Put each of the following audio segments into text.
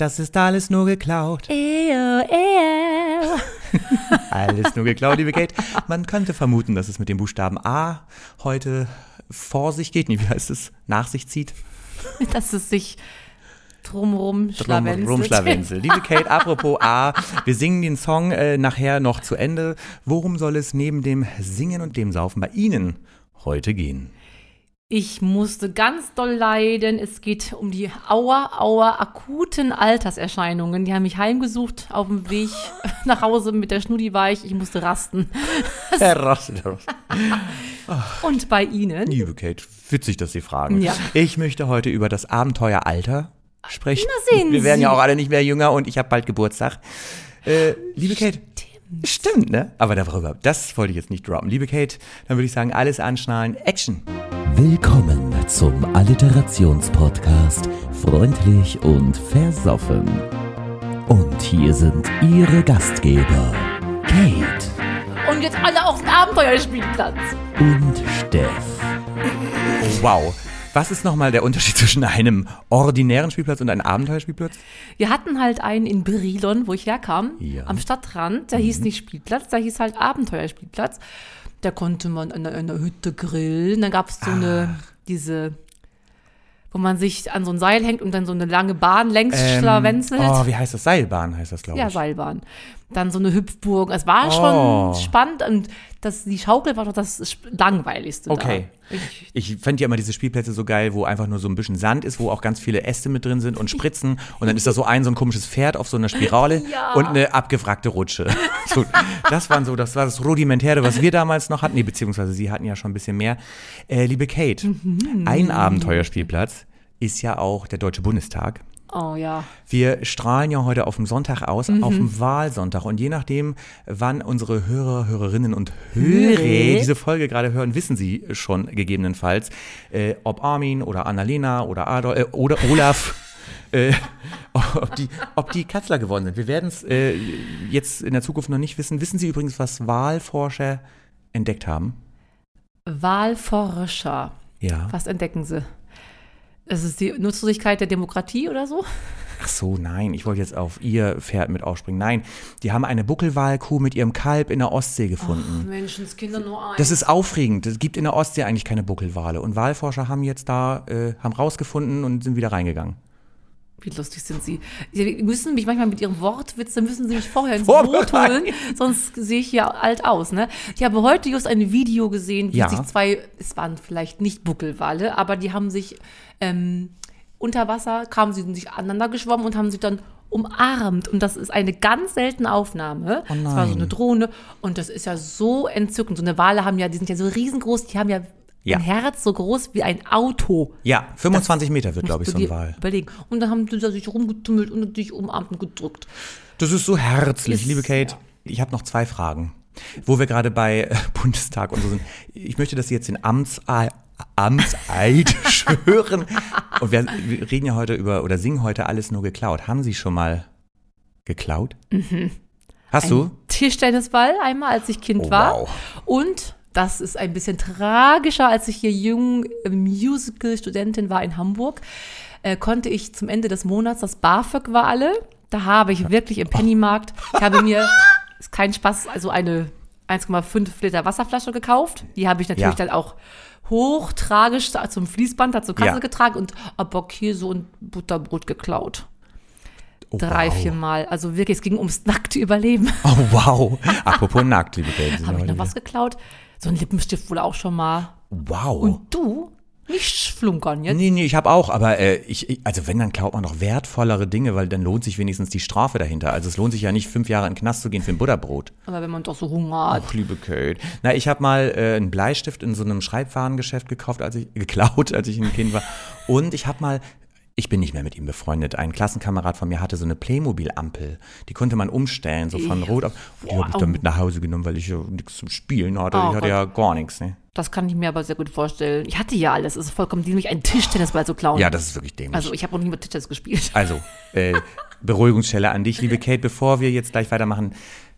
das ist alles nur geklaut. Ew, ew. Alles nur geklaut, liebe Kate. Man könnte vermuten, dass es mit dem Buchstaben A heute vor sich geht. Nee, wie heißt es? Nach sich zieht. Dass es sich drumrum Drum, schlawenzelt. rumschlawenzel. Liebe Kate, apropos A, wir singen den Song äh, nachher noch zu Ende. Worum soll es neben dem Singen und dem Saufen bei Ihnen heute gehen? Ich musste ganz doll leiden. Es geht um die Aua, Aua, akuten Alterserscheinungen. Die haben mich heimgesucht auf dem Weg nach Hause mit der Schnudi war ich. Musste rasten. Heraus. Und bei Ihnen? Liebe Kate, witzig, dass Sie fragen. Ja. Ich möchte heute über das Abenteuer Alter sprechen. Na, sehen Wir werden ja auch alle nicht mehr jünger und ich habe bald Geburtstag. Äh, liebe Kate. Stimmt, ne? Aber darüber, das wollte ich jetzt nicht droppen. Liebe Kate, dann würde ich sagen, alles anschnallen. Action. Willkommen zum Alliterationspodcast Freundlich und Versoffen. Und hier sind Ihre Gastgeber Kate Und jetzt alle auf den Abenteuerspielplatz. und Steff. Wow. Was ist nochmal der Unterschied zwischen einem ordinären Spielplatz und einem Abenteuerspielplatz? Wir hatten halt einen in Brilon, wo ich herkam, Ja. am Stadtrand. Der hieß nicht Spielplatz, der hieß halt Abenteuerspielplatz. Da konnte man in einer, in einer Hütte grillen. Dann gab es so eine, diese, wo man sich an so ein Seil hängt und dann so eine lange Bahn längs schlawenzelt. oh, wie heißt das? Seilbahn heißt das, glaube ja, ich. Seilbahn. Dann so eine Hüpfburg. Es war Oh. schon spannend und das, die Schaukel war doch das langweiligste Okay. da. Ich, Ich fand ja immer diese Spielplätze so geil, wo einfach nur so ein bisschen Sand ist, wo auch ganz viele Äste mit drin sind und Spritzen. Und dann ist da so ein, so ein komisches Pferd auf so einer Spirale Ja. und eine abgewrackte Rutsche. So, das waren so, das war das Rudimentäre, was wir damals noch hatten. Nee, beziehungsweise sie hatten ja schon ein bisschen mehr. Äh, liebe Kate, Mhm. ein Abenteuerspielplatz ist ja auch der Deutsche Bundestag. Oh ja. Wir strahlen ja heute auf dem Sonntag aus, Mhm. auf dem Wahlsonntag. Und je nachdem, wann unsere Hörer, Hörerinnen und Hörer Hörer. diese Folge gerade hören, wissen sie schon gegebenenfalls, äh, ob Armin oder Annalena oder Adolf äh, oder Olaf. Äh, ob, die, ob die Kanzler geworden sind. Wir werden es äh, jetzt in der Zukunft noch nicht wissen. Wissen Sie übrigens, was Wahlforscher entdeckt haben? Wahlforscher. Ja. Was entdecken sie? Es ist die Nutzlosigkeit der Demokratie oder so? Ach so, nein, ich wollte jetzt auf Ihr Pferd mit aufspringen. Nein, die haben eine Buckelwalkuh mit ihrem Kalb in der Ostsee gefunden. Menschenskinder nur ein. Das ist aufregend. Es gibt in der Ostsee eigentlich keine Buckelwale. Und Walforscher haben jetzt da, äh, haben rausgefunden und sind wieder reingegangen. Wie lustig sind sie. Sie müssen mich manchmal mit ihrem Wortwitz, dann müssen sie mich vorher ins Boot holen, sonst sehe ich ja alt aus. Ne? Ich habe heute just ein Video gesehen, wie Ja. sich zwei, es waren vielleicht nicht Buckelwale, aber die haben sich ähm, unter Wasser, kamen sie sich aneinander geschwommen und haben sich dann umarmt. Und das ist eine ganz seltene Aufnahme. Oh Das war so nein. eine Drohne und das ist ja so entzückend. So eine Wale haben ja, die sind ja so riesengroß, die haben ja, Ja. ein Herz so groß wie ein Auto. Ja, 25 Meter wird, glaube ich, du so ein Wal. Überlegen. Und dann haben da sich rumgetummelt und dich umarmt und gedrückt. Das ist so herzlich, Ist- liebe Kate. Ich habe noch zwei Fragen. Wo wir gerade bei äh, Bundestag und so sind. Ich möchte, dass Sie jetzt den Amtsei Amtseid schwören. Und wir, wir reden ja heute über oder singen heute alles nur geklaut. Haben Sie schon mal geklaut? Hast du? Ein Tischtennisball einmal, als ich Kind Oh, war. wow. Und das ist ein bisschen tragischer, als ich hier jung äh, Musical-Studentin war in Hamburg, äh, konnte ich zum Ende des Monats, das BAföG war alle, da habe ich wirklich im Pennymarkt, ich habe mir, ist kein Spaß, also eine 1,5 Liter Wasserflasche gekauft. Die habe ich natürlich Ja. dann auch hochtragisch zum Fließband, da zur Kasse Ja. getragen und Abokkäse und Butterbrot geklaut. Oh, Drei, wow. vier Mal. Also wirklich, es ging ums nackte Überleben. Oh, wow. Apropos nackt, liebe Kate. sind Habe ich noch was geklaut? So ein Lippenstift wohl auch schon mal. Wow. Und du? Nicht flunkern jetzt. Nee, nee, ich habe auch, aber äh, ich, ich, also wenn, dann klaut man doch wertvollere Dinge, weil dann lohnt sich wenigstens die Strafe dahinter. Also es lohnt sich ja nicht, fünf Jahre in den Knast zu gehen für ein Butterbrot. Aber wenn man doch so Hunger hat. Ach, liebe Kate. Na, ich habe mal äh, einen Bleistift in so einem Schreibwarengeschäft gekauft, als ich, geklaut, als ich ein Kind war. Und ich habe mal, ich bin nicht mehr mit ihm befreundet, ein Klassenkamerad von mir hatte so eine Playmobil-Ampel. Die konnte man umstellen, so von rot auf. Die habe ich dann mit nach Hause genommen, weil ich ja nichts zum Spielen hatte. Oh ich hatte Gott. ja gar nichts, ne? Das kann ich mir aber sehr gut vorstellen. Ich hatte ja alles. Es ist vollkommen dämlich, einen Tischtennisball zu klauen. Ja, das ist wirklich dämlich. also ich habe noch nie mit Tischtennis gespielt. Also, äh, Beruhigungsstelle an dich, liebe Kate, bevor wir jetzt gleich weitermachen.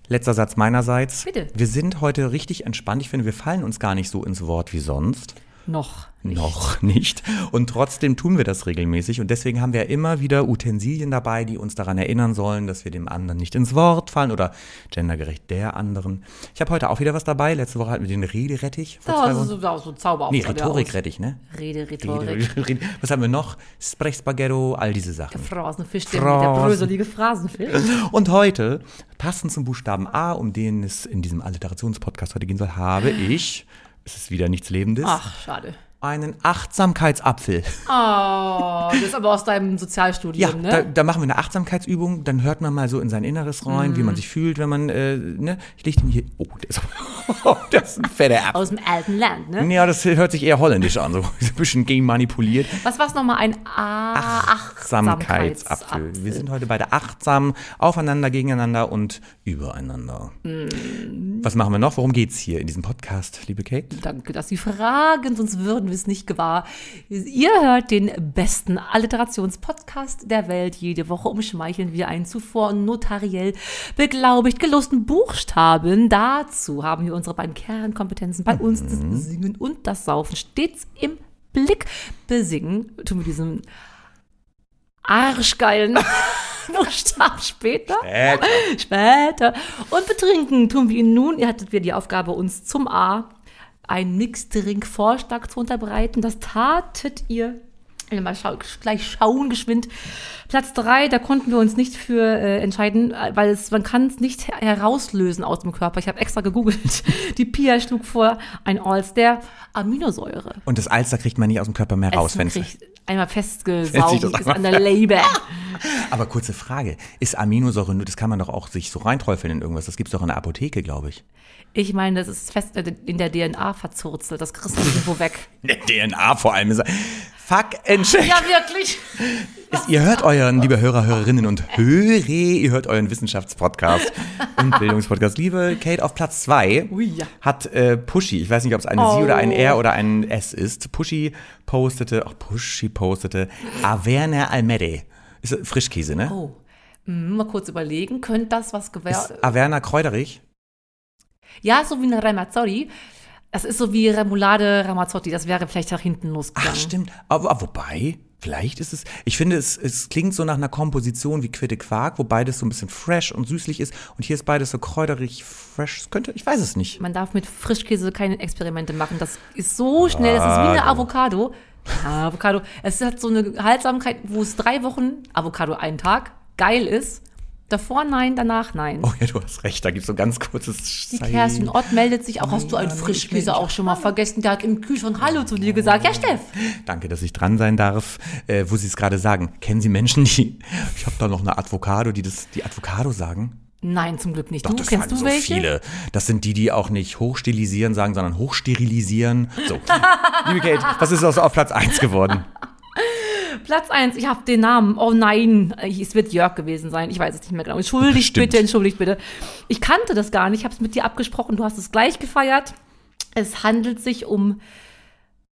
Letzter Satz meinerseits. Bitte. Wir sind heute richtig entspannt. Ich finde, wir fallen uns gar nicht so ins Wort wie sonst. Noch. Nicht. Noch nicht. Und trotzdem tun wir das regelmäßig. Und deswegen haben wir immer wieder Utensilien dabei, die uns daran erinnern sollen, dass wir dem anderen nicht ins Wort fallen oder gendergerecht der anderen. Ich habe heute auch wieder was dabei. Letzte Woche hatten wir den Rederettich. Vor zwei Da, Wochen. so, so, so Zauber Nee, Rhetorikrettich, ne? Rede, Rhetorik. Rede, Rede. Was haben wir noch? Sprechspaghetto, all diese Sachen. Phrasenfisch, der, Phrasen. der bröselige Phrasenfisch. Und heute, passend zum Buchstaben A, um den es in diesem Alliterationspodcast heute gehen soll, habe ich, es ist wieder nichts Lebendes, Ach, schade. Einen Achtsamkeitsapfel. Oh, das ist aber aus deinem Sozialstudium, Ja, ne? da, da machen wir eine Achtsamkeitsübung, dann hört man mal so in sein Inneres rein, Mhm. wie man sich fühlt, wenn man, äh, ne, ich leg den hier, oh, der ist, das ist ein fetter Apfel. aus dem alten Land, ne? Ja, das hört sich eher holländisch an, so ein bisschen genmanipuliert. Was war's nochmal? Ein A Achtsamkeitsapfel. Wir sind heute beide achtsam, aufeinander, gegeneinander und übereinander. Mm. Was machen wir noch? Worum geht's hier in diesem Podcast, liebe Kate? Danke, dass Sie fragen, sonst würden wir es nicht gewahr. Ihr hört den besten Alliterationspodcast der Welt. Jede Woche umschmeicheln wir einen zuvor notariell beglaubigt gelosten Buchstaben. Dazu haben wir unsere beiden Kernkompetenzen bei uns, das Singen und das Saufen, stets im Blick. Besingen tun wir diesen arschgeilen Buchstaben später. Später. Und betrinken tun wir ihn nun. Ihr hattet wir die Aufgabe, uns zum A einen Mixdrink-Vorschlag zu unterbreiten. Das tatet ihr. Mal schau, gleich schauen, geschwind. Platz drei, da konnten wir uns nicht für äh, entscheiden, äh, weil es, man kann es nicht her herauslösen aus dem Körper. Ich habe extra gegoogelt. Die Pia schlug vor, ein All-Star Aminosäure. Und das Alster kriegt man nicht aus dem Körper mehr raus. Wenn's- kriegt einmal festgesaugt, ist an der Leber. Aber kurze Frage, ist Aminosäure nur, das kann man doch auch sich so reinträufeln in irgendwas, das gibt's doch in der Apotheke, glaube ich. Ich meine, das ist fest äh, in der DNA verzurzelt. Das kriegst du irgendwo weg. Der DNA vor allem ist. Fuck and check. Ja, wirklich. Ist, ihr hört euren, liebe Hörer, Hörerinnen und Hörer, ihr hört euren Wissenschaftspodcast und Bildungspodcast. Liebe Kate, auf Platz zwei Ui, ja. hat äh, Pushy, ich weiß nicht, ob es eine Oh. Sie oder ein R oder ein S ist, Pushy postete, auch Pushy postete, Averna Almede. Ist Frischkäse, ne? Oh. Hm, mal kurz überlegen. Könnte das was gewähr... Ist Averna kräuterig? Ja, so wie eine Ramazzotti. Das ist so wie Remoulade Ramazzotti. Das wäre vielleicht nach hinten losgegangen. Ach, stimmt. Aber, aber wobei, vielleicht ist es, ich finde, es, es klingt so nach einer Komposition wie Quitte Quark, wo beides so ein bisschen fresh und süßlich ist. Und hier ist beides so kräuterig, fresh. Es könnte, ich weiß es nicht. Man darf mit Frischkäse keine Experimente machen. Das ist so schnell. Das ist wie eine Avocado. Ah, Avocado. Es hat so eine Haltsamkeit, wo es drei Wochen, Avocado einen Tag, geil ist. Davor nein, danach nein. Oh ja, du hast recht, da gibt es so ganz kurzes Die Kerstin Ott meldet sich auch. Hast du einen Ja, Frischkäse auch schon mal vergessen? Der hat im Kühlschrank Hallo zu dir gesagt. Ja, Steff. Danke, dass ich dran sein darf, äh, wo Sie es gerade sagen. Kennen Sie Menschen, die, ich habe da noch eine Avocado, die das, die Avocado sagen? Nein, zum Glück nicht. Doch, du das kennst du so welche? viele. Das sind die, die auch nicht hochstilisieren sagen, sondern hochsterilisieren. So, liebe Kate, was ist aus auf Platz 1 geworden? Platz 1, ich habe den Namen. Oh nein, es wird Jörg gewesen sein. Ich weiß es nicht mehr genau. Entschuldigt Bestimmt. bitte, entschuldigt bitte. Ich kannte das gar nicht. Ich habe es mit dir abgesprochen. Du hast es gleich gefeiert. Es handelt sich um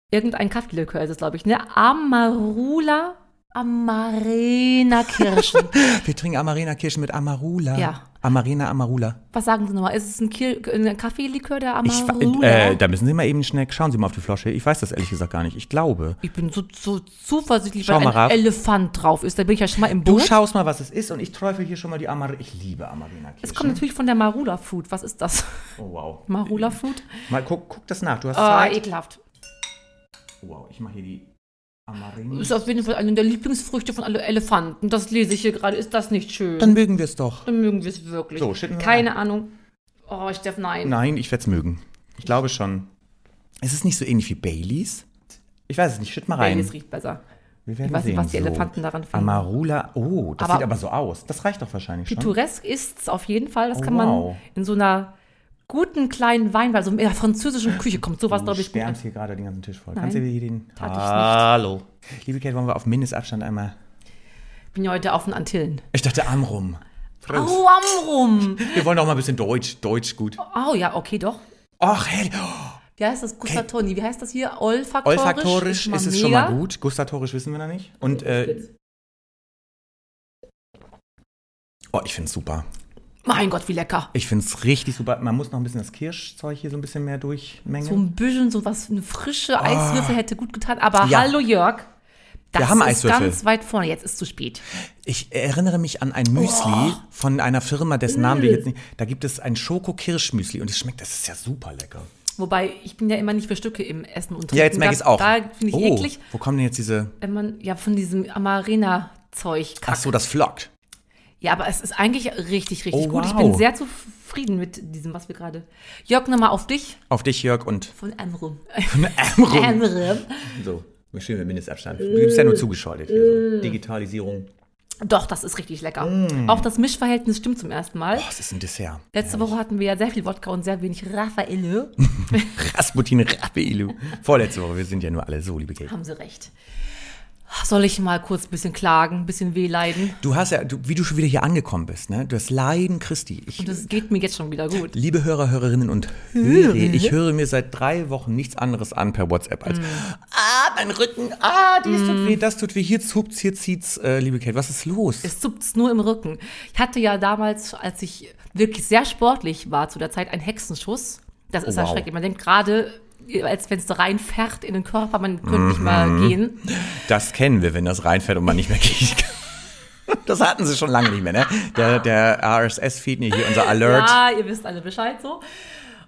irgendein Kaffeelikör, ist es, glaube ich, ne? Amarula Amarena Kirschen. Wir trinken Amarena-Kirschen mit Amarula. Ja. Amarena Amarula. Was sagen Sie nochmal? Ist es ein, Kir ein Kaffeelikör, der Ich, Amarula? äh, da müssen Sie mal eben schnell, schauen Sie mal auf die Flasche. Ich weiß das ehrlich gesagt gar nicht. Ich glaube. ich bin so, so zuversichtlich, Schau weil ein. Elefant drauf ist. Da bin ich ja schon mal im Du Boot. schaust mal, was es ist und ich träufel hier schon mal die Amarena. Ich liebe Amarena-Kirschen. Es kommt natürlich von der Marula Food. Was ist das? Oh, wow. Marula Food? Mal guck, guck das nach. Du hast Ah, Zeit. ekelhaft. Wow, ich mache hier die Amarena. Ist auf jeden Fall eine der Lieblingsfrüchte von alle Elefanten. Das lese ich hier gerade. Ist das nicht schön? Dann mögen wir es doch. Dann mögen wir es wirklich. So, schütten wir Keine Ahnung. Oh, Steff, nein. Nein, ich werde es mögen. Ich glaube schon. Ist es nicht so ähnlich wie Baileys? Ich weiß es nicht. Schütt mal rein. Baileys riecht besser. Wir werden Ich weiß nicht, sehen. was die Elefanten daran finden. Amarula. Oh, das Aber- sieht aber so aus. Das reicht doch wahrscheinlich schon. Pittoresk ist es auf jeden Fall. Das Oh, kann man wow. in so einer guten kleinen Wein, weil so in der französischen Küche kommt sowas, Du glaube ich, gut. schwärmst hier gerade den ganzen Tisch voll. Nein, Kannst du hier den... tat ich nicht. Hallo. Liebe Kate, wollen wir auf Mindestabstand einmal... Ich bin ja heute auf den Antillen. Ich dachte Amrum. Prost. Au, Amrum. Wir wollen auch mal ein bisschen Deutsch. Deutsch gut. Oh ja, okay, doch. Ach, hey. Oh, Wie heißt das? Gustatoni. Wie heißt das hier? Olfaktorisch? olfaktorisch ist, es schon mal gut. Gustatorisch wissen wir noch nicht. Und, äh, oh, ich finde es super. Mein Gott, wie lecker. Ich finde es richtig super. Man muss noch ein bisschen das Kirschzeug hier so ein bisschen mehr durchmengen. So ein bisschen so was, eine frische Eiswürfel hätte gut getan. Aber Ah. Ja. hallo Jörg, das haben ist Eiswürfel. ganz weit vorne. Jetzt ist zu spät. Ich erinnere mich an ein Müsli von einer Firma, dessen Namen wir jetzt nicht. Da gibt es ein Schoko-Kirsch-Müsli und es schmeckt, das ist ja super lecker. Wobei, ich bin ja immer nicht für Stücke im Essen und Ja, jetzt merke ich es auch. Da finde ich oh, eklig, Wo kommen denn jetzt diese. wenn man ja von diesem Amarena-Zeug Ach so, das flockt. Ja, aber es ist eigentlich richtig, richtig Oh, gut. Ich wow. bin sehr zufrieden mit diesem, was wir gerade. Jörg, nochmal auf dich Auf dich, Jörg, und von Amrum. Amrum. Amrum. So, schön mit Mindestabstand. Du bist ja nur zugeschaltet hier. So. Digitalisierung. Doch, das ist richtig lecker. Mm. Auch das Mischverhältnis stimmt zum ersten Mal. Oh, das ist ein Dessert. Letzte Woche hatten wir ja sehr viel Wodka und sehr wenig Raffaello. Rasputin Rapeilu. Vorletzte Woche, wir sind ja nur alle so, liebe Kate. Haben sie recht. Soll ich mal kurz ein bisschen klagen, ein bisschen wehleiden? Du hast ja, du, wie du schon wieder hier angekommen bist, ne? Du hast Leiden Christi. Ich, Und es geht mir jetzt schon wieder gut. Liebe Hörer, Hörerinnen und Hörer, ich höre mir seit drei Wochen nichts anderes an per WhatsApp als Ah, mein Rücken, ah, dies tut weh, das tut weh, hier zupft's, hier zieht's. Äh, liebe Kate, was ist los? Es zupft nur im Rücken. Ich hatte ja damals, als ich wirklich sehr sportlich war zu der Zeit, einen Hexenschuss. Das ist Oh, wow. erschreckend. Man denkt gerade, als wenn es da reinfährt in den Körper, man könnte nicht mal Mhm. gehen. Das kennen wir, wenn das reinfährt und man nicht mehr gehen kann. Das hatten sie schon lange nicht mehr, ne? Der, der RSS-Feed, hier unser Alert. Ja, ihr wisst alle Bescheid so.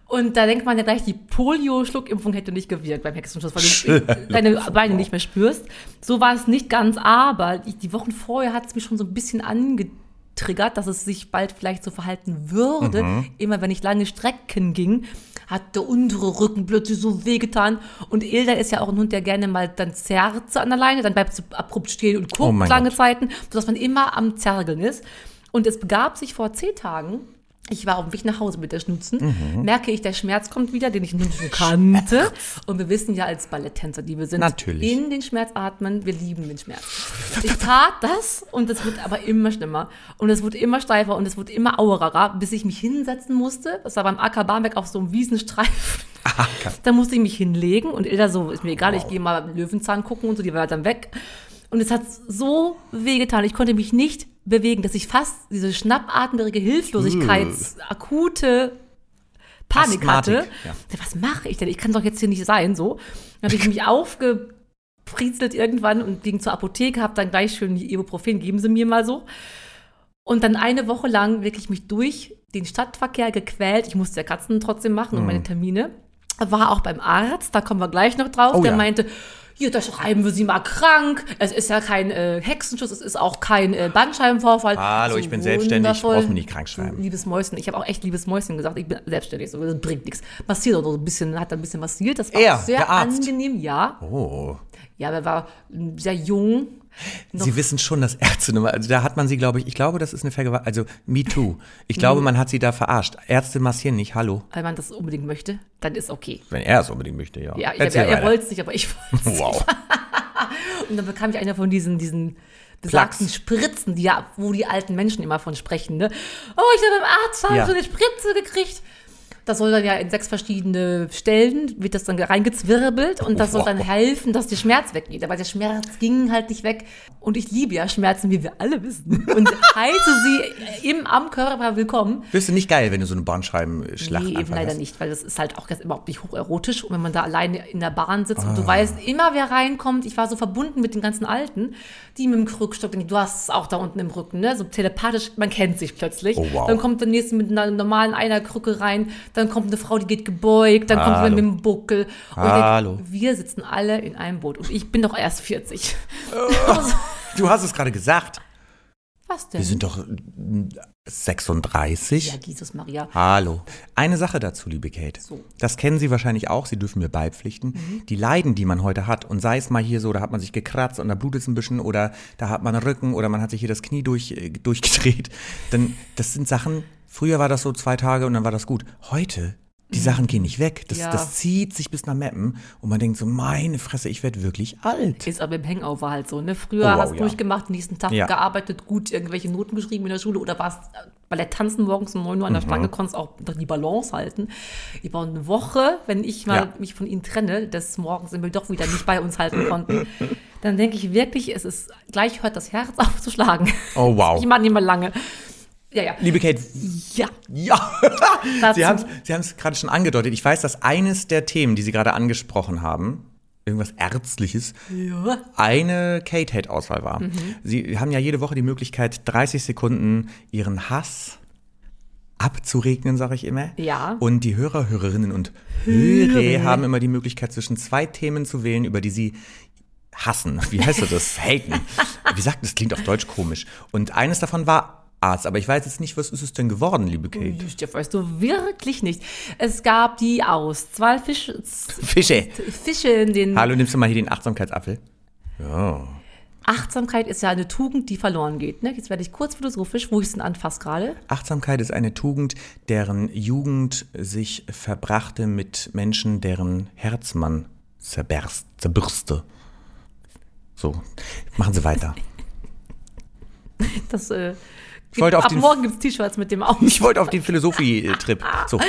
Und da denkt man ja gleich, die Polio-Schluckimpfung hätte nicht gewirkt beim Hexenschuss, weil du deine Beine nicht mehr spürst. So war es nicht ganz, aber die, Wochen vorher hat es mich schon so ein bisschen angetriggert, dass es sich bald vielleicht so verhalten würde. Immer wenn ich lange Strecken ging, hat der untere Rücken plötzlich so wehgetan. Und Ilda ist ja auch ein Hund, der gerne mal dann zerrt an der Leine, dann bleibt sie abrupt stehen und guckt Oh lange Gott. Zeiten, sodass man immer am Zergeln ist. Und es begab sich vor zehn Tagen, ich war auf dem Weg nach Hause mit der Schnutzen, Mhm. merke ich, der Schmerz kommt wieder, den ich nun schon kannte. Und wir wissen ja als Balletttänzer, die wir sind, Natürlich. in den Schmerz atmen, wir lieben den Schmerz. Ich tat das und es wird aber immer schlimmer. Und es wurde immer steifer und es wurde immer auerer, bis ich mich hinsetzen musste. Das war beim Acker Barmbek auf so einem Wiesenstreifen. Da musste ich mich hinlegen und Ilda so, ist mir egal, ich gehe mal Löwenzahn gucken und so, die war dann weg. Und es hat so wehgetan. Ich konnte mich nicht bewegen, dass ich fast diese schnappatmige Hilflosigkeit, akute Panik Asthmatik, hatte. ja. Was mache ich denn? Ich kann doch jetzt hier nicht sein, so. Dann habe ich mich aufgepriezelt irgendwann und ging zur Apotheke, habe dann gleich schön Ibuprofen, geben Sie mir mal so. Und dann eine Woche lang wirklich mich durch den Stadtverkehr gequält. Ich musste ja Katzen trotzdem machen und Mhm. meine Termine. War auch beim Arzt, da kommen wir gleich noch drauf. Oh der ja. meinte, hier, da schreiben wir Sie mal krank. Es ist ja kein äh, Hexenschuss, es ist auch kein äh, Bandscheibenvorfall. Hallo, ich bin selbstständig, wundervoll. brauchst mich nicht krank schreiben. Liebes Mäuschen, ich habe auch echt liebes Mäuschen gesagt, ich bin selbstständig, so, das bringt nichts. Massiert oder so ein bisschen, hat ein bisschen massiert, das war Er, sehr angenehm, ja. Oh. Ja, er war sehr jung. Noch- Sie wissen schon, dass Ärzte also da hat man sie, glaube ich, ich glaube, das ist eine Vergewaltigung, also me too. Ich glaube, man hat sie da verarscht. Ärzte massieren nicht, hallo. Wenn man das unbedingt möchte, dann ist okay. Wenn er es unbedingt möchte, ja. Ja, ich, Erzähl er, er wollte es nicht, aber ich wollte es. Wow. Und dann bekam ich eine von diesen, diesen besagten Plugs. Spritzen, die ja, wo die alten Menschen immer von sprechen, ne? Oh, ich habe beim Arzt Ja. so eine Spritze gekriegt. Das soll dann ja in sechs verschiedene Stellen, wird das dann reingezwirbelt und das soll dann helfen, dass der Schmerz weggeht. Aber der Schmerz ging halt nicht weg. Und ich liebe ja Schmerzen, wie wir alle wissen. Und heiße sie im, am Körper willkommen. Wirst du nicht geil, wenn du so eine Bahnscheibenschlacht Nee, eben leider hast? nicht, weil das ist halt auch überhaupt nicht hocherotisch. Und wenn man da alleine in der Bahn sitzt und du Ah. weißt immer, wer reinkommt. Ich war so verbunden mit den ganzen Alten, die mit dem Krückstock, du hast es auch da unten im Rücken, ne? So telepathisch, man kennt sich plötzlich. Oh, wow. Dann kommt der nächste mit einer normalen einer Krücke rein, dann kommt eine Frau, die geht gebeugt, dann kommt Hallo. jemand mit dem Buckel. Und Hallo. Denk, wir sitzen alle in einem Boot. Und ich bin doch erst 40. Du hast es gerade gesagt. Was denn? Wir sind doch mm, 36. ja, Jesus Maria. Hallo. Eine Sache dazu, liebe Kate. So. Das kennen Sie wahrscheinlich auch, Sie dürfen mir beipflichten. Die Leiden, die man heute hat, und sei es mal hier so, da hat man sich gekratzt und da blutet es ein bisschen oder da hat man einen Rücken oder man hat sich hier das Knie durch, äh, durchgedreht. Dann, das sind Sachen, früher war das so zwei Tage und dann war das gut. Heute, die Sachen gehen nicht weg. Das, Ja. das zieht sich bis nach Meppen und man denkt so, meine Fresse, ich werde wirklich alt. Ist aber im Hangover halt so, ne? Früher Oh, wow, hast du ja. durchgemacht, nächsten Tag Ja. gearbeitet, gut irgendwelche Noten geschrieben in der Schule oder warst Ballett tanzen morgens um 9 Uhr an Mhm. der Stange, konntest auch die Balance halten. Ich war eine Woche, wenn ich mal Ja. mich von ihnen trenne, des Morgens wir doch wieder nicht bei uns halten konnten, dann denke ich wirklich, es ist, gleich hört das Herz auf zu schlagen. Oh, wow. Ich mache nicht mehr lange. Ja, ja. Liebe Kate, Ja. ja, Sie haben es gerade schon angedeutet. Ich weiß, dass eines der Themen, die Sie gerade angesprochen haben, irgendwas Ärztliches, Ja. eine Kate-Hate-Auswahl war. Sie haben ja jede Woche die Möglichkeit, 30 Sekunden Ihren Hass abzuregnen, sage ich immer. Ja. Und die Hörer, Hörerinnen und Hörer haben immer die Möglichkeit, zwischen zwei Themen zu wählen, über die sie hassen. Wie heißt das? Haten. Wie sagt das? Klingt auf Deutsch komisch. Und eines davon war Arzt. Aber ich weiß jetzt nicht, was ist es denn geworden, liebe Kate? Das weißt du wirklich nicht. Es gab die Auswahl Fisch, Fische. Fische in den Hallo, nimmst du mal hier den Achtsamkeitsapfel? Ja. Achtsamkeit ist ja eine Tugend, die verloren geht. Ne? Jetzt werde ich kurz philosophisch, wo ich es denn anfasse gerade. Achtsamkeit ist eine Tugend, deren Jugend sich verbrachte mit Menschen, deren Herz man zerberst, zerbürste. So, machen Sie weiter. Das, äh, Ich wollte auf ab den- morgen gibt es T-Shirts mit dem Aus. Ich wollte auf den Philosophie-Trip. So,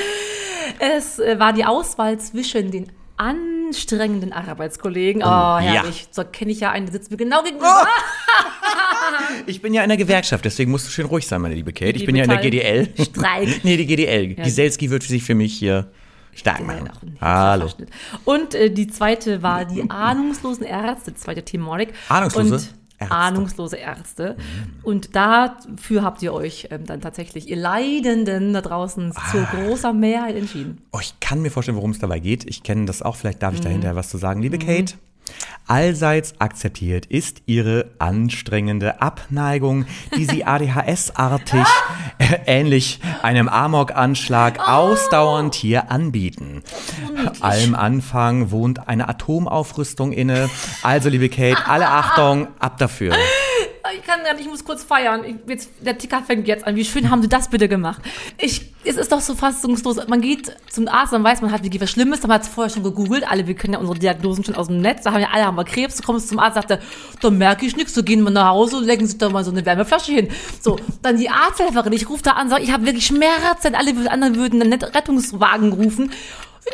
Es äh, war die Auswahl zwischen den anstrengenden Arbeitskollegen. Oh, ja. herrlich. So kenne ich ja einen, der sitzt mir genau gegenüber. ich bin ja in der Gewerkschaft, deswegen musst du schön ruhig sein, meine liebe Kate. Ich bin ja in der GDL. Streik. nee, die GDL. Giselski wird sich für mich hier stark machen. Hallo. Und äh, die zweite war die ahnungslosen Ärzte, zweite Thematik. Ahnungslose Und Ärzte. Ahnungslose Ärzte. Und dafür habt ihr euch ähm, dann tatsächlich, ihr Leidenden da draußen, zu Ah. großer Mehrheit entschieden. Oh, ich kann mir vorstellen, worum es dabei geht. Ich kenne das auch. Vielleicht darf ich Mhm. da hinterher was zu sagen. Liebe Kate, allseits akzeptiert ist ihre anstrengende Abneigung, die sie ADHS-artig, äh, ähnlich einem Amok-Anschlag, ausdauernd hier anbieten. Allem Anfang wohnt eine Atomaufrüstung inne. Also, liebe Kate, alle Achtung, ab dafür. Ich kann nicht, ich muss kurz feiern. Ich, jetzt, der Ticker fängt jetzt an. Wie schön haben sie das bitte gemacht? Ich, es ist doch so fassungslos. Man geht zum Arzt, dann weiß man hat wirklich was Schlimmes. Dann hat es vorher schon gegoogelt. Alle, wir kennen ja unsere Diagnosen schon aus dem Netz. Da haben ja alle haben wir Krebs. Du kommst zum Arzt, sagt er, da merke ich nichts. So gehen wir nach Hause und legen sich da mal so eine Wärmeflasche hin. So, dann die Arzthelferin. Ich rufe da an, sage, ich habe wirklich Schmerzen. Alle anderen würden einen Rettungswagen rufen.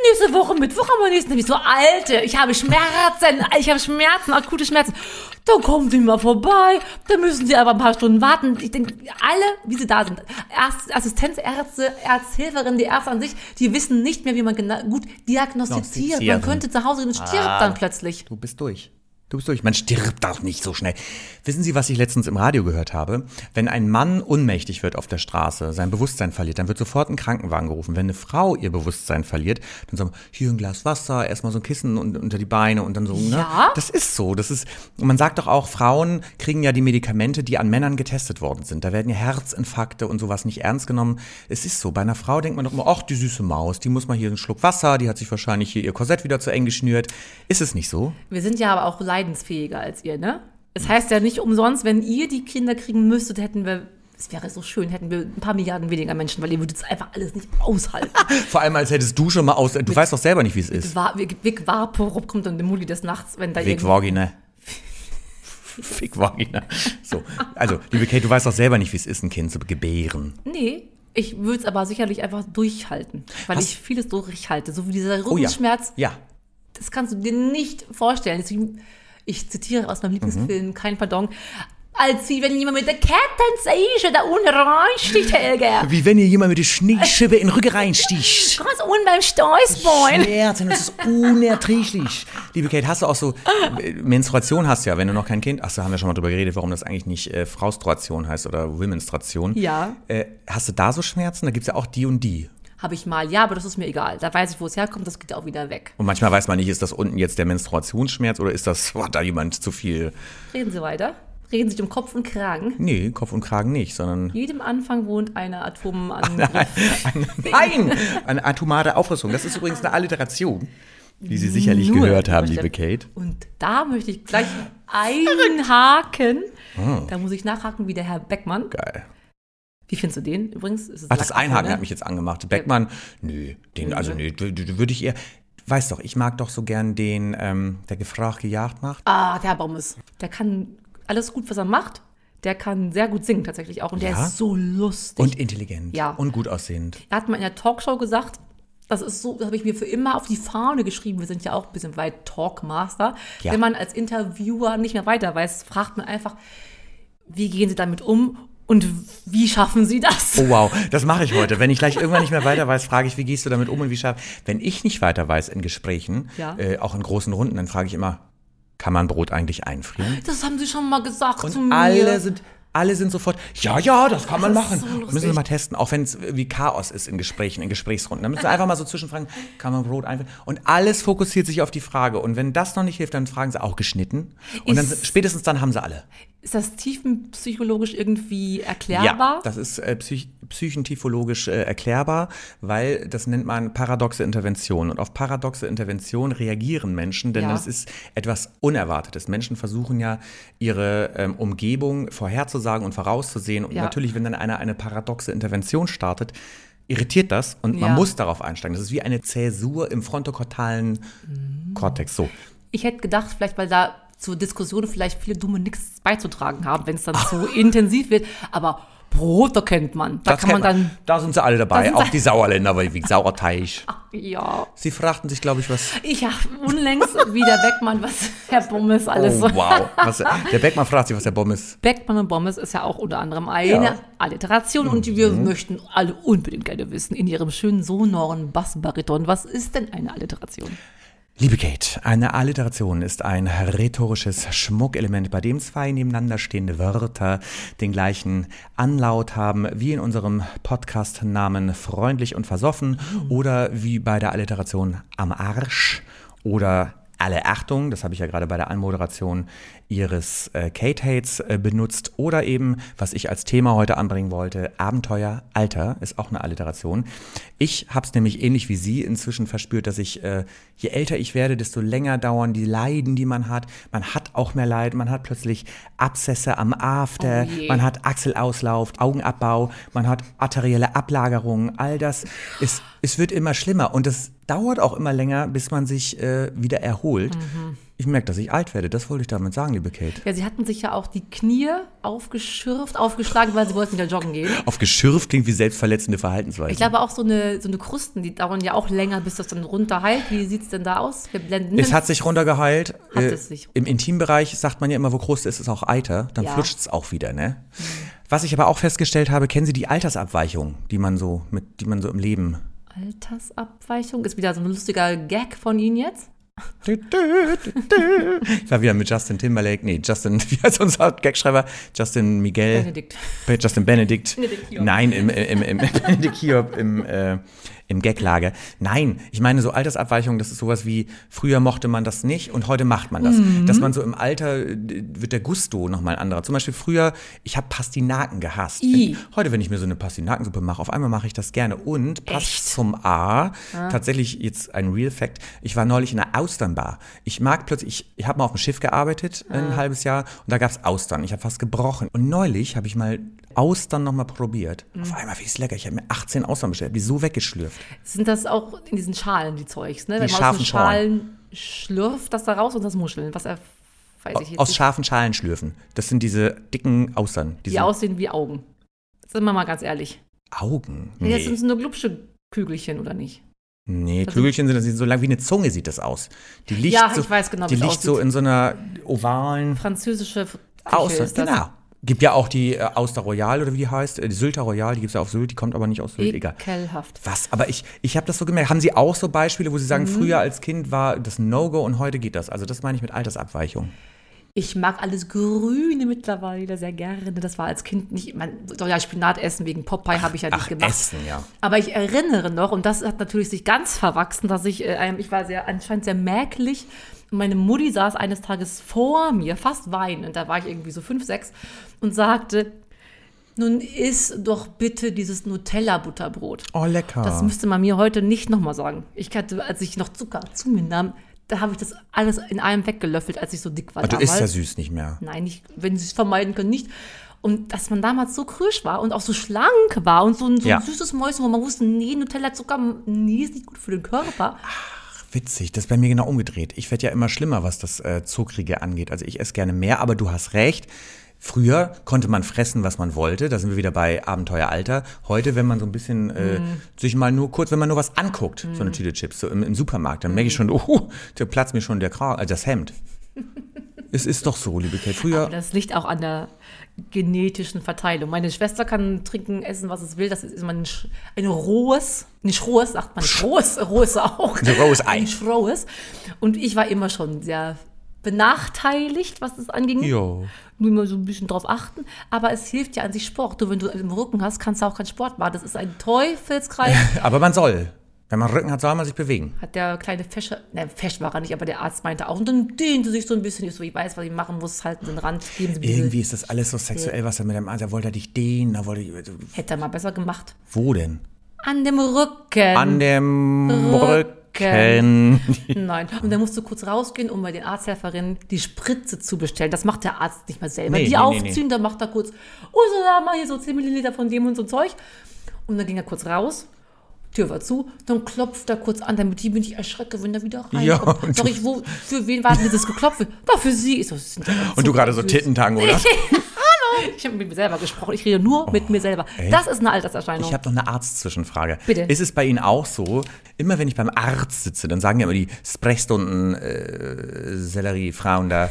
Nächste Woche Mittwoch haben wir nächsten. Ich so, Alte, ich habe Schmerzen, ich habe Schmerzen, akute Schmerzen. Dann kommen Sie mal vorbei, dann müssen Sie aber ein paar Stunden warten. Ich denke, alle, wie sie da sind, Arzt, Assistenzärzte, Arzthilferinnen, die Ärzte an sich, die wissen nicht mehr, wie man genau, gut diagnostiziert. Man könnte zu Hause gehen und stirbt Ah. dann plötzlich. Du bist durch. Du bist durch. Man stirbt doch nicht so schnell. Wissen Sie, was ich letztens im Radio gehört habe? Wenn ein Mann ohnmächtig wird auf der Straße, sein Bewusstsein verliert, dann wird sofort ein Krankenwagen gerufen. Wenn eine Frau ihr Bewusstsein verliert, dann sagen wir, hier ein Glas Wasser, erstmal so ein Kissen un- unter die Beine und dann so, ne? Ja. Das ist so. Das ist, man sagt doch auch, Frauen kriegen ja die Medikamente, die an Männern getestet worden sind. Da werden ja Herzinfarkte und sowas nicht ernst genommen. Es ist so. Bei einer Frau denkt man doch immer, ach, die süße Maus, die muss mal hier einen Schluck Wasser, die hat sich wahrscheinlich hier ihr Korsett wieder zu eng geschnürt. Ist es nicht so? Wir sind ja aber auch leidensfähiger als ihr, ne? Es heißt ja nicht umsonst, wenn ihr die Kinder kriegen müsstet, hätten wir, es wäre so schön, hätten wir ein paar Milliarden weniger Menschen, weil ihr würdet es einfach alles nicht aushalten. Vor allem, als hättest du schon mal aus. Du weißt doch selber nicht, wie es ist. War, Vic Vaporub kommt dann der Muli des Nachts, wenn da Vic irgendwie- Vagina. Vic Vagina. So. Also, liebe Kate, du weißt doch selber nicht, wie es ist, ein Kind zu gebären. Nee, ich würde es aber sicherlich einfach durchhalten, weil Hast- ich vieles durchhalte. So wie dieser Oh ja. Rückenschmerz, Ja. das kannst du dir nicht vorstellen. Deswegen, ich zitiere aus meinem Lieblingsfilm, Mhm. kein Pardon, als wie wenn jemand mit der Kettensäge da unten reinsticht, Helga. Wie wenn ihr jemand mit der Schneeschippe in den Rücken reinsticht. Ganz unten beim Steußbein. Schmerzen, das ist unerträglich. Liebe Kate, hast du auch so, Menstruation hast du ja, wenn du noch kein Kind, ach, da haben wir schon mal drüber geredet, warum das eigentlich nicht äh, Fraustruation heißt oder Womenstration. Ja. Äh, hast du da so Schmerzen? Da gibt's ja auch die und die. Habe ich mal, ja, aber das ist mir egal. Da weiß ich, wo es herkommt, das geht auch wieder weg. Und manchmal weiß man nicht, ist das unten jetzt der Menstruationsschmerz oder ist das, hat da jemand zu viel? Reden Sie weiter. Reden Sie sich um Kopf und Kragen. Nee, Kopf und Kragen nicht, sondern Jedem Anfang wohnt eine Atomangriff. Nein, eine atomare Aufrüstung. Das ist übrigens eine Alliteration, die Sie sicherlich Nur, gehört haben, liebe Kate. Und da möchte ich gleich einhaken. Ah. Da muss ich nachhaken wie der Herr Beckmann. Geil. Wie findest du den übrigens? Ist es Ach, das Einhaken hat mich jetzt angemacht. Beckmann, nö, den, also nö, würde ich eher, weiß doch, ich mag doch so gern den, ähm, der gefragt gejagt macht. Ah, der Bommes. Der kann alles gut, was er macht. Der kann sehr gut singen tatsächlich auch. Und der Ja? ist so lustig. Und intelligent. Ja. Und gut aussehend. er hat mal in der Talkshow gesagt, das ist so, das habe ich mir für immer auf die Fahne geschrieben. Wir sind ja auch ein bisschen weit Talkmaster. Ja. Wenn man als Interviewer nicht mehr weiter weiß, fragt man einfach, wie gehen Sie damit um? Und wie schaffen Sie das? Oh wow, das mache ich heute. Wenn ich gleich irgendwann nicht mehr weiter weiß, frage ich, wie gehst du damit um und wie schaff. Wenn ich nicht weiter weiß in Gesprächen, Ja. äh, auch in großen Runden, dann frage ich immer, kann man Brot eigentlich einfrieren? Das haben Sie schon mal gesagt zu Und mir. alle sind, alle sind sofort, ja, ja, das kann man Das machen. so müssen wir mal testen, auch wenn es wie Chaos ist in Gesprächen, in Gesprächsrunden. Dann müssen wir einfach mal so zwischenfragen, kann man Brot einfrieren? Und alles fokussiert sich auf die Frage. Und wenn das noch nicht hilft, dann fragen sie auch geschnitten. Und dann Ist- spätestens dann haben sie alle. Ist das tiefenpsychologisch irgendwie erklärbar? Ja, das ist äh, psych psychentiphologisch äh, erklärbar, weil das nennt man paradoxe Intervention. Und auf paradoxe Intervention reagieren Menschen, denn Ja. das ist etwas Unerwartetes. Menschen versuchen ja, ihre ähm, Umgebung vorherzusagen und vorauszusehen. Und Ja. natürlich, wenn dann einer eine paradoxe Intervention startet, irritiert das und man Ja. muss darauf einsteigen. Das ist wie eine Zäsur im frontokortalen Mhm. Kortex. So. Ich hätte gedacht, vielleicht, weil da zur Diskussion vielleicht viele dumme nichts beizutragen haben, wenn es dann so intensiv wird. Aber Brot, da kennt man. Da Das kann man dann, da sind sie alle dabei, auch die Sauerländer, wie Sauerteig. ja. Sie fragten sich, glaube ich, was. Ich habe unlängst wie der Beckmann, was Herr Bommes alles Oh, wow. Was, der Beckmann fragt sich, was der Bomb ist. Beckmann und Bommes ist ja auch unter anderem eine Ja. Mhm. Alliteration und wir möchten alle unbedingt gerne wissen, in ihrem schönen sonoren Bassbariton, was ist denn eine Alliteration? Liebe Kate, eine Alliteration ist ein rhetorisches Schmuckelement, bei dem zwei nebeneinander stehende Wörter den gleichen Anlaut haben, wie in unserem Podcast-Namen freundlich und versoffen oder wie bei der Alliteration am Arsch oder alle Achtung, das habe ich ja gerade bei der Anmoderation ihres äh, Kate Hates äh, benutzt. Oder eben, was ich als Thema heute anbringen wollte, Abenteuer Alter ist auch eine Alliteration. Ich habe es nämlich ähnlich wie Sie inzwischen verspürt, dass ich, äh, je älter ich werde, desto länger dauern die Leiden, die man hat. Man hat auch mehr Leid, man hat plötzlich Abszesse am After, Oh man hat Achselauslauf, Augenabbau, man hat arterielle Ablagerungen, all das ist, es wird immer schlimmer. Und es dauert auch immer länger, bis man sich äh, wieder erholt. Mhm. Ich merke, dass ich alt werde, das wollte ich damit sagen, liebe Kate. Ja, sie hatten sich ja auch die Knie aufgeschürft, aufgeschlagen, weil sie wollten wieder joggen gehen. Auf geschürft klingt wie selbstverletzende Verhaltensweise. Ich glaube auch so eine, so eine Krusten, die dauern ja auch länger, bis das dann runterheilt. Wie sieht's denn da aus? Wir blenden Es hat sich runtergeheilt. Hat Äh, es sich. Im Intimbereich sagt man ja immer, wo Kruste ist, ist auch Eiter. Dann Ja. Mhm. flutscht es auch wieder, ne? Was ich aber auch festgestellt habe, kennen Sie die Altersabweichung, die man so mit, die man so im Leben. Altersabweichung ist wieder so ein lustiger Gag von Ihnen jetzt. Ich war wieder mit Justin Timberlake, nee, Justin, wie heißt unser Gagschreiber? Justin Miguel. Benedikt. Be- Justin Benedikt. Benedikt Hiob. Nein, im, im, im, im Benedikt Hiob im, äh, im Gaglager. Nein, ich meine so Altersabweichung, das ist sowas wie, früher mochte man das nicht und heute macht man das. Mhm. Dass man so im Alter, äh, wird der Gusto nochmal ein anderer. Zum Beispiel früher, ich habe Pastinaken gehasst. I. Heute, wenn ich mir so eine Pastinakensuppe mache, auf einmal mache ich das gerne. Und passt Echt? zum A, tatsächlich jetzt ein Real Fact, ich war neulich in einer Austernbar. Ich mag plötzlich, ich, ich habe mal auf dem Schiff gearbeitet, ein halbes Jahr, und da gab's Austern. Ich habe fast gebrochen. Und neulich habe ich mal Austern nochmal probiert. Mhm. Auf einmal, wie ist lecker. Ich habe mir 18 Austern bestellt, die so weggeschlürft. Sind das auch in diesen Schalen, die Zeugs, ne? Die Wenn scharfen Schalen schlürft das da raus und das Muscheln. Was er, weiß ich jetzt Aus nicht. scharfen Schalen schlürfen. Das sind diese dicken Austern. Die Diese aussehen wie Augen. Sind wir mal ganz ehrlich. Augen. Nee. Jetzt Nee, sind es nur glubsche Kügelchen, oder nicht? Nee Das Kügelchen sind, das sieht so lang wie eine Zunge sieht das aus. Die liegt Ja, so, ich weiß genau, Die es liegt so in so einer ovalen Französische Küche Auster, genau. Gibt ja auch die äh, Auster Royal oder wie die heißt, äh, die Sylter Royal, die gibt's ja auf Sylt, die kommt aber nicht aus Sylt, egal. Ekelhaft. Was? Aber ich, ich habe das so gemerkt. Haben Sie auch so Beispiele, wo Sie Mhm. sagen, früher als Kind war das No-Go und heute geht das? Also das meine ich mit Altersabweichung. Ich mag alles Grüne mittlerweile sehr gerne. Das war als Kind nicht. Man soll ja Spinat essen wegen Popeye, habe ich ja nicht Ach, gemacht. Essen, ja. Aber ich erinnere noch, und das hat natürlich sich ganz verwachsen, dass ich, äh, einem- ich war sehr, anscheinend sehr merklich. Und meine Mutti saß eines Tages vor mir, fast weinend, da war ich irgendwie so fünf, sechs, und sagte, nun iss doch bitte dieses Nutella-Butterbrot. Oh, lecker. Das müsste man mir heute nicht nochmal sagen. Ich hatte, als ich noch Zucker zu mir nahm, da habe ich das alles in einem weggelöffelt, als ich so dick war. Aber du damals. isst ja süß nicht mehr. Nein, nicht, wenn sie es vermeiden können, nicht. Und dass man damals so krüsch war und auch so schlank war und so ein, so Ja. ein süßes Mäuschen, wo man wusste, nee, Nutella, Zucker, nee, ist nicht gut für den Körper. Witzig, das ist bei mir genau umgedreht. Ich werde ja immer schlimmer, was das äh, Zuckrige angeht. Also ich esse gerne mehr, aber du hast recht. Früher konnte man fressen, was man wollte. Da sind wir wieder bei Abenteueralter. Heute, wenn man so ein bisschen äh, Mhm. sich mal nur kurz, wenn man nur was anguckt, so eine Tüte Chips, so im, im Supermarkt, dann merke ich schon, oh, da platzt mir schon der Kragen, äh, das Hemd. es ist doch so, liebe Kate. Früher, Das liegt auch an der genetischen Verteilung. Meine Schwester kann trinken, essen, was es will. Das ist immer ein, ein rohes, nicht rohes, sagt man rohes, rohes auch. Ein rohes Ei. Ein rohes. Und ich war immer schon sehr benachteiligt, was das anging. Jo. Nur immer so ein bisschen drauf achten. Aber es hilft ja an sich Sport. Du, wenn du im Rücken hast, kannst du auch keinen Sport machen. Das ist ein Teufelskreis. Aber man soll. Wenn man Rücken hat, soll man sich bewegen. hat der kleine Fescher, ne, Fesch war er nicht, aber der Arzt meinte auch. Und dann dehnte sich so ein bisschen. Ich so, ich weiß, was ich machen muss, halten den Rand, geben Sie mir Irgendwie ist das alles so sexuell, was er mit dem Arzt, da wollte er dich dehnen, da wollte ich, Hätte er mal besser gemacht. wo denn? An dem Rücken. An dem Rücken. Rücken. Nein. Und dann musst du kurz rausgehen, um bei den Arzthelferinnen die Spritze zu bestellen. Das macht der Arzt nicht mal selber. Nee, die nee, nee, aufziehen, dann macht er kurz, oh, so, da mal hier so 10 Milliliter von dem und so Zeug. Und dann ging er kurz raus. Tür war zu, dann klopft er kurz an, damit die mich nicht erschrecke, wenn er wieder Ja, reinkommt. und Sag ich, wo, für wen war denn dieses Geklopfe? War für sie. So, das sind ja Und du gerade so süß. Tittentang, oder? Ich habe mit mir selber gesprochen. Ich rede nur mit mir selber. Das ist eine Alterserscheinung. Ich habe noch eine Arztzwischenfrage. Bitte. Ist es bei Ihnen auch so, immer wenn ich beim Arzt sitze, dann sagen ja immer die Sprechstunden äh, Sellerie-Frauen da, äh,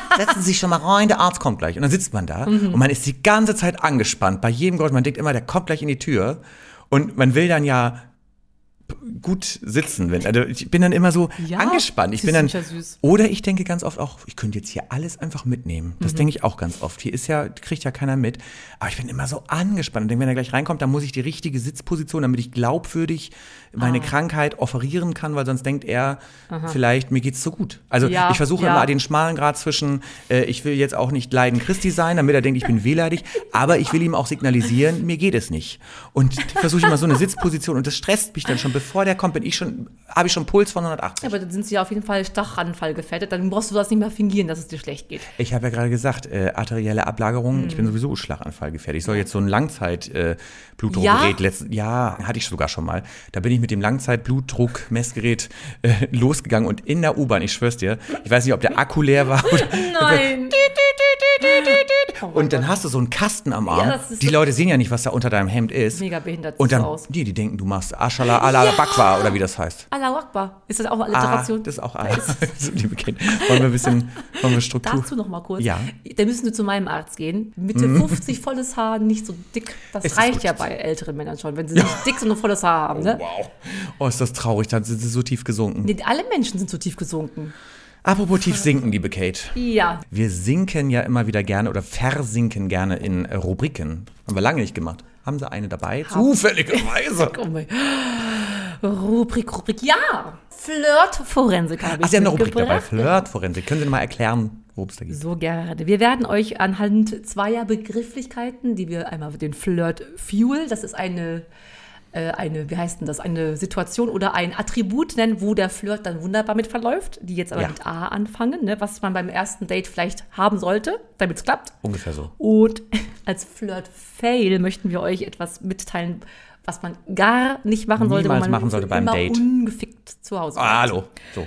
setzen Sie sich schon mal rein, der Arzt kommt gleich. Und dann sitzt man da Mhm. und man ist die ganze Zeit angespannt. Bei jedem Geräusch, man denkt immer, der kommt gleich in die Tür. Und man will dann ja gut sitzen. Wenn, also ich bin dann immer so Ja, angespannt. Ich bin dann, ja oder ich denke ganz oft auch, ich könnte jetzt hier alles einfach mitnehmen. Das Mhm. denke ich auch ganz oft. Hier ist ja, kriegt ja keiner mit. Aber ich bin immer so angespannt und denke, wenn er gleich reinkommt, dann muss ich die richtige Sitzposition, damit ich glaubwürdig Ah. meine Krankheit offerieren kann, weil sonst denkt er, vielleicht mir geht's so gut. Also Ja, ich versuche ja. immer den schmalen Grad zwischen, äh, ich will jetzt auch nicht Leiden Christi sein, damit er denkt, ich bin wehleidig, aber ich will ihm auch signalisieren, mir geht es nicht. Und versuche ich immer so eine Sitzposition und das stresst mich dann schon, bevor der kommt, bin ich schon, habe ich schon Puls von 180. aber dann sind sie ja auf jeden Fall Stachanfall gefährdet. Dann brauchst du das nicht mehr fingieren, dass es dir schlecht geht. Ich habe ja gerade gesagt, äh, arterielle Ablagerung, ich Hm. bin sowieso schlaganfallgefährdet. Ich soll jetzt so ein Langzeit-Blutdruckgerät, äh, Blutdruckgerät letzten- ja, hatte ich sogar schon mal. Da bin ich mit dem Langzeit-Blutdruck-Messgerät äh, losgegangen und in der U-Bahn, ich schwör's dir, ich weiß nicht, ob der Akku leer war oder, Nein. Und dann hast du so einen Kasten am Arm. Ja, die Leute sehen ja nicht, was da unter deinem Hemd ist. Mega behindert Und dann, aus. die, die denken, du machst Ashala ala Bakwa oder wie das heißt. Allahu Akbar. Ist das auch Ah, Alliteration? das ist auch A. so, liebe Kinder. Wollen wir ein bisschen, wollen wir Struktur? Dazu noch mal kurz. Ja. Da müssen wir zu meinem Arzt gehen. Mitte 50, volles Haar, nicht so dick. Das Es reicht ja bei älteren Männern schon, wenn sie nicht dick, sondern volles Haar haben. Ne? Wow. Oh, ist das traurig, dann sind sie so tief gesunken. Nee, alle Menschen sind so tief gesunken. Apropos tief sinken, liebe Kate. Ja. Wir sinken ja immer wieder gerne oder versinken gerne in Rubriken. Haben wir lange nicht gemacht. Haben Sie eine dabei? Zufälligerweise. Oh mein. Rubrik, Rubrik, ja. Flirt-Forensik habe ich Ach, Sie haben eine Rubrik dabei. Flirt-Forensik. Können Sie mal erklären, worum es da geht? So gerne. Wir werden euch anhand zweier Begrifflichkeiten, die wir einmal den Flirt Fuel, das ist eine, äh, eine, wie heißt denn das, eine Situation oder ein Attribut nennen, wo der Flirt dann wunderbar mit verläuft, die jetzt aber Ja. mit A anfangen, ne, was man beim ersten Date vielleicht haben sollte, damit es klappt. Ungefähr so. Und als Flirt-Fail möchten wir euch etwas mitteilen, was man gar nicht machen sollte, Niemals man machen sollte beim immer Date. ungefickt zu Hause Ah, hallo. So.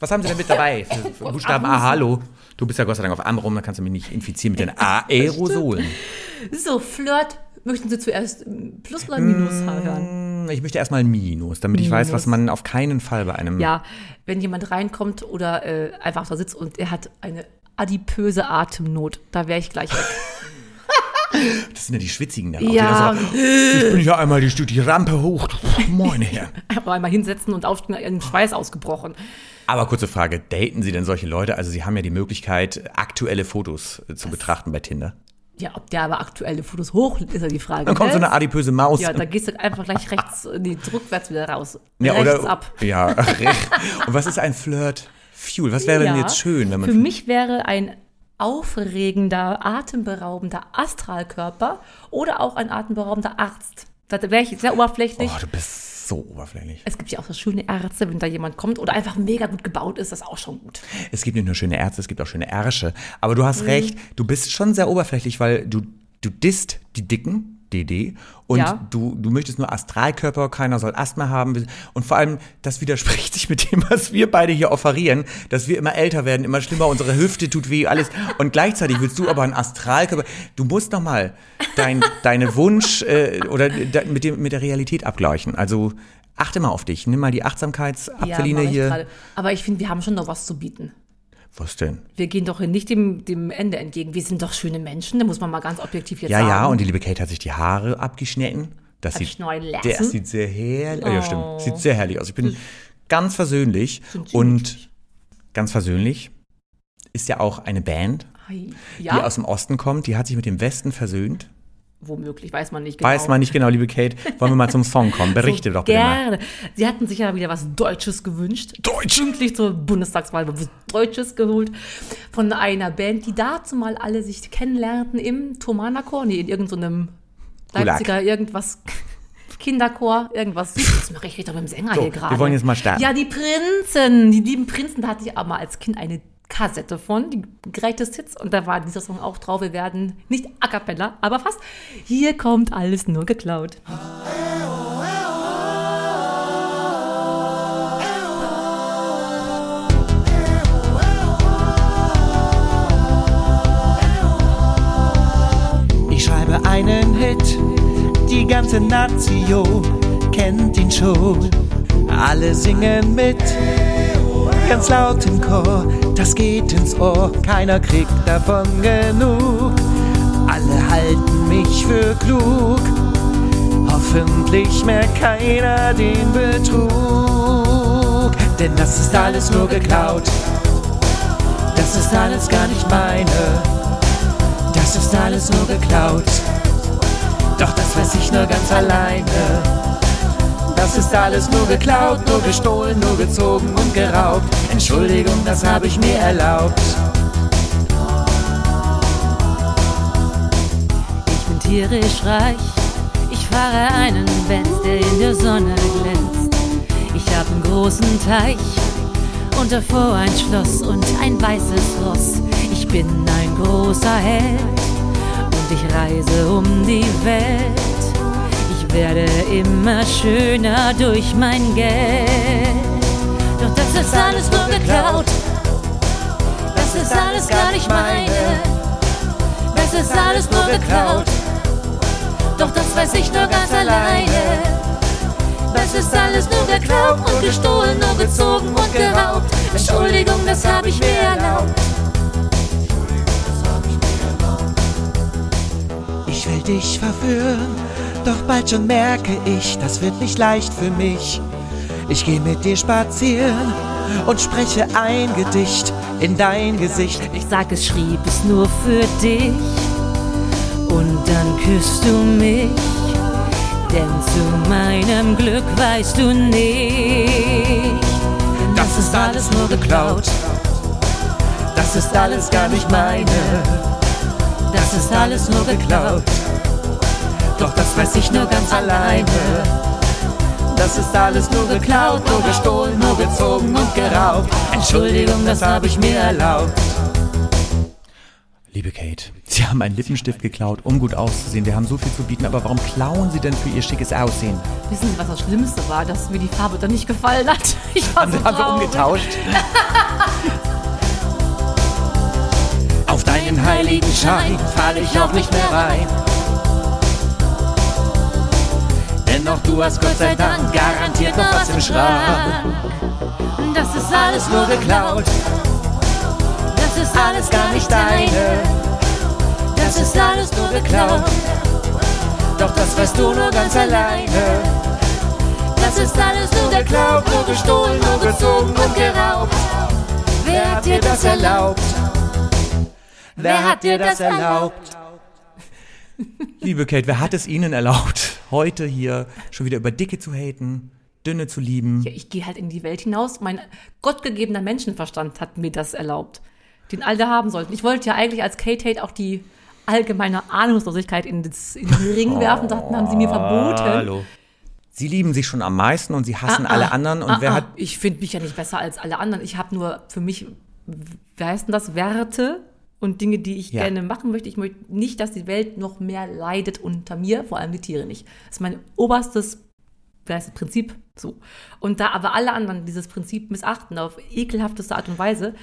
Was haben Sie denn mit dabei? Buchstaben A, hallo. Du bist ja Gott sei Dank auf Amrum, da kannst du mich nicht infizieren mit den Aerosolen. So, Flirt, möchten Sie zuerst ähm, Plus oder Minus hören? Hm, Ich möchte erstmal Minus, damit ich weiß, Minus. was man auf keinen Fall bei einem. Ja, wenn jemand reinkommt oder äh, einfach da sitzt und er hat eine adipöse Atemnot, da wäre ich gleich weg. Das sind ja die Schwitzigen dann auch. die Ja. dann so, ich bin ja einmal die, die Rampe hoch. Meine Herren. Einfach einmal hinsetzen und aufstehen, in Schweiß ausgebrochen. Aber kurze Frage, daten Sie denn solche Leute? Also Sie haben ja die Möglichkeit, aktuelle Fotos äh, zu betrachten bei Tinder. Ja, ob der aber aktuelle Fotos hochlädt, ist ja die Frage. Dann kommt so ne? eine adipöse Maus. Ja, da gehst du einfach gleich rechts, nee, rückwärts wieder raus. Ja, rechts oder, ab. Ja, recht. Und was ist ein Flirt-Fuel? Was wäre denn Ja. jetzt schön, wenn man. Für mich wäre ein aufregender, atemberaubender Astralkörper oder auch ein atemberaubender Arzt. Da wäre ich sehr oberflächlich. oh, du bist so oberflächlich. Es gibt ja auch so schöne Ärzte, wenn da jemand kommt oder einfach mega gut gebaut ist, das ist auch schon gut. Es gibt nicht nur schöne Ärzte, es gibt auch schöne Ärsche. Aber du hast Mhm. recht, du bist schon sehr oberflächlich, weil du, du disst die Dicken, DD, und Ja. du, du möchtest nur Astralkörper, keiner soll Asthma haben. Und vor allem, das widerspricht sich mit dem, was wir beide hier offerieren, dass wir immer älter werden, immer schlimmer, unsere Hüfte tut weh, alles. Und gleichzeitig willst du aber einen Astralkörper. Du musst noch mal dein, deine Wunsch äh, oder da, mit, dem, mit der Realität abgleichen. Also achte mal auf dich, nimm mal die Achtsamkeitsapfeline ich hier. gerade. Aber ich finde, wir haben schon noch was zu bieten. Was denn? Wir gehen doch nicht dem, dem Ende entgegen. Wir sind doch schöne Menschen, da muss man mal ganz objektiv jetzt Ja, sagen. ja, und die liebe Kate hat sich die Haare abgeschnitten. Das sieht, der sieht sehr herrlich, oh. ja stimmt, Oh. sieht sehr herrlich aus. Ich bin ganz versöhnlich und ganz versöhnlich ist ja auch eine Band, Ei, die Ja, aus dem Osten kommt, die hat sich mit dem Westen versöhnt. Womöglich, weiß man nicht genau. Weiß man nicht genau, liebe Kate. Wollen wir mal zum Song kommen? Berichte doch bitte mal. Gerne. Sie hatten sich ja wieder was Deutsches gewünscht. Deutsch! Pünktlich zur Bundestagswahl was Deutsches geholt. Von einer Band, die dazu mal alle sich kennenlernten im Thomanerchor. Nee, in irgendeinem Gulag. Leipziger irgendwas. Kinderchor, irgendwas. Das mache ich richtig mit dem Sänger So, hier gerade. wir wollen jetzt mal starten. Ja, die Prinzen. Die lieben Prinzen, da hatte ich aber als Kind eine Kassette von, die Greatest Hits. Und da war dieser Song auch drauf. Wir werden nicht a cappella, aber fast. Hier kommt alles nur geklaut. Ich schreibe einen Hit, die ganze Nation kennt ihn schon. Alle singen mit, ganz laut im Chor, das geht ins Ohr, keiner kriegt davon genug. Alle halten mich für klug, hoffentlich merkt keiner den Betrug. Denn das ist alles nur geklaut, das ist alles gar nicht meine. Das ist alles nur geklaut. Doch das weiß ich nur ganz alleine. Das ist alles nur geklaut, nur gestohlen, nur gezogen und geraubt. Entschuldigung, das habe ich mir erlaubt. Ich bin tierisch reich. Ich fahre einen Benz, der in der Sonne glänzt. Ich hab einen großen Teich und davor ein Schloss und ein weißes Ross. Ich bin ein großer Held und ich reise um die Welt. Werde immer schöner durch mein Geld. Doch das ist alles nur geklaut. Das ist alles gar nicht meine. Das ist alles nur geklaut. Doch das weiß ich nur ganz alleine. Das ist alles nur geklaut und gestohlen, nur gezogen und geraubt. Entschuldigung, das habe ich mir erlaubt. Ich will dich verführen, doch bald schon merke ich, das wird nicht leicht für mich. Ich gehe mit dir spazieren und spreche ein Gedicht in dein Gesicht. Ich sag, es schrieb es nur für dich. Und dann küsst du mich. Denn zu meinem Glück weißt du nicht. Das ist alles nur geklaut. Das ist alles gar nicht meine. Das ist alles nur geklaut. Doch das weiß ich nur ganz alleine. Das ist alles nur geklaut, nur gestohlen, nur gezogen und geraubt. Entschuldigung, das habe ich mir erlaubt. Liebe Kate, Sie haben einen Lippenstift geklaut, um gut auszusehen. Wir haben so viel zu bieten, aber warum klauen Sie denn für Ihr schickes Aussehen? Wissen Sie, was das Schlimmste war? Dass mir die Farbe dann nicht gefallen hat. Ich war Haben so Sie, haben Sie traurig. umgetauscht? Auf deinen heiligen Schein falle ich auch nicht mehr rein. Auch du hast Gott sei Dank garantiert noch was im Schrank. Das ist alles Nur geklaut, Das ist alles gar nicht deine. Das ist alles nur geklaut. Doch das weißt du nur ganz alleine. Das ist alles nur geklaut, nur gestohlen, nur gezogen und geraubt. Wer hat dir das erlaubt? Wer hat dir das erlaubt? Liebe Kate, wer hat es Ihnen erlaubt, heute hier schon wieder über Dicke zu haten, Dünne zu lieben? Ja, ich gehe halt in die Welt hinaus. Mein gottgegebener Menschenverstand hat mir das erlaubt, den alle haben sollten. Ich wollte ja eigentlich als Kate Hate auch die allgemeine Ahnungslosigkeit in, das, in den Ring werfen, dachten, haben sie mir verboten. Hallo. Sie lieben sich schon am meisten und Sie hassen Ah, alle ah, anderen. Und ah, wer ah. hat. Ich finde mich ja nicht besser als alle anderen. Ich habe nur für mich, wie heißt denn das, Werte und Dinge, die ich Ja. gerne machen möchte. Ich möchte nicht, dass die Welt noch mehr leidet unter mir, vor allem die Tiere nicht. Das ist mein oberstes das, Prinzip so. Und da aber alle anderen dieses Prinzip missachten auf ekelhafteste Art und Weise,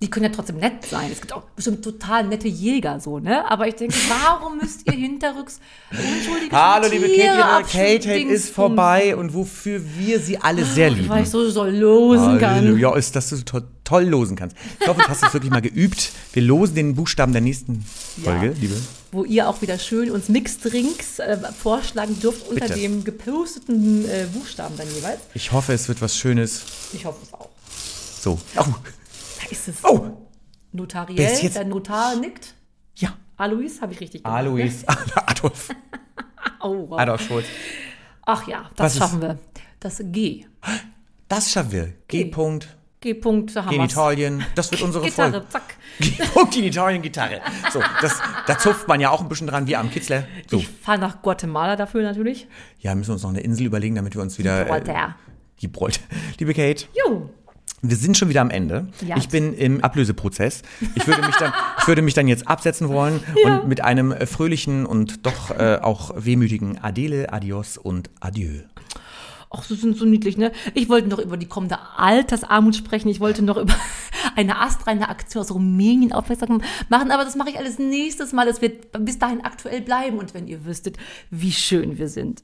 Die können ja trotzdem nett sein. Es gibt auch bestimmt total nette Jäger, so, ne? Aber ich denke, warum müsst ihr hinterrücks unschuldige Hallo, liebe Tiere Kate, liebe abschießen? Kate ist vorbei und wofür wir sie alle sehr lieben. Weil ich so, so losen kann. Halleluja, ist, dass du to toll losen kannst. Ich hoffe, du hast es wirklich mal geübt. Wir losen den Buchstaben der nächsten Folge, liebe. Wo ihr auch wieder schön uns Mixdrinks äh, vorschlagen dürft unter Bitte. dem geposteten äh, Buchstaben dann jeweils. Ich hoffe, es wird was Schönes. Ich hoffe es auch. So. Oh, Da ist es. oh. Notariell, jetzt- der Notar nickt. ja. Alois, habe ich richtig gemacht. Alois, Adolf, Ne? Oh, wow. Adolf Scholz. Ach ja, Was das ist- schaffen wir. Das G. Das schaffen wir. G. G. Punkt. G-Punkt, da haben wir's. Genitalien. Das wird unsere Gitarre, Folge. zack. G-Punkt, Genitalien, Gitarre. So, das, da zupft man ja auch ein bisschen dran, wie am Kitzler. So. Ich fahre nach Guatemala dafür natürlich. Ja, müssen wir uns noch eine Insel überlegen, damit wir uns wieder. Gibraltar. Äh, Gibraltar. Liebe Kate, Jo. Wir sind schon wieder am Ende. Ja. Ich bin im Ablöseprozess. Ich würde mich dann, ich würde mich dann jetzt absetzen wollen und mit einem äh, fröhlichen und doch äh, auch wehmütigen Adele, Adios und Adieu. Ach, sie sind so niedlich, ne? Ich wollte noch über die kommende Altersarmut sprechen. Ich wollte noch über eine astreine Aktion aus Rumänien aufmerksam machen. Aber das mache ich alles nächstes Mal. Es wird bis dahin aktuell bleiben. Und wenn ihr wüsstet, wie schön wir sind.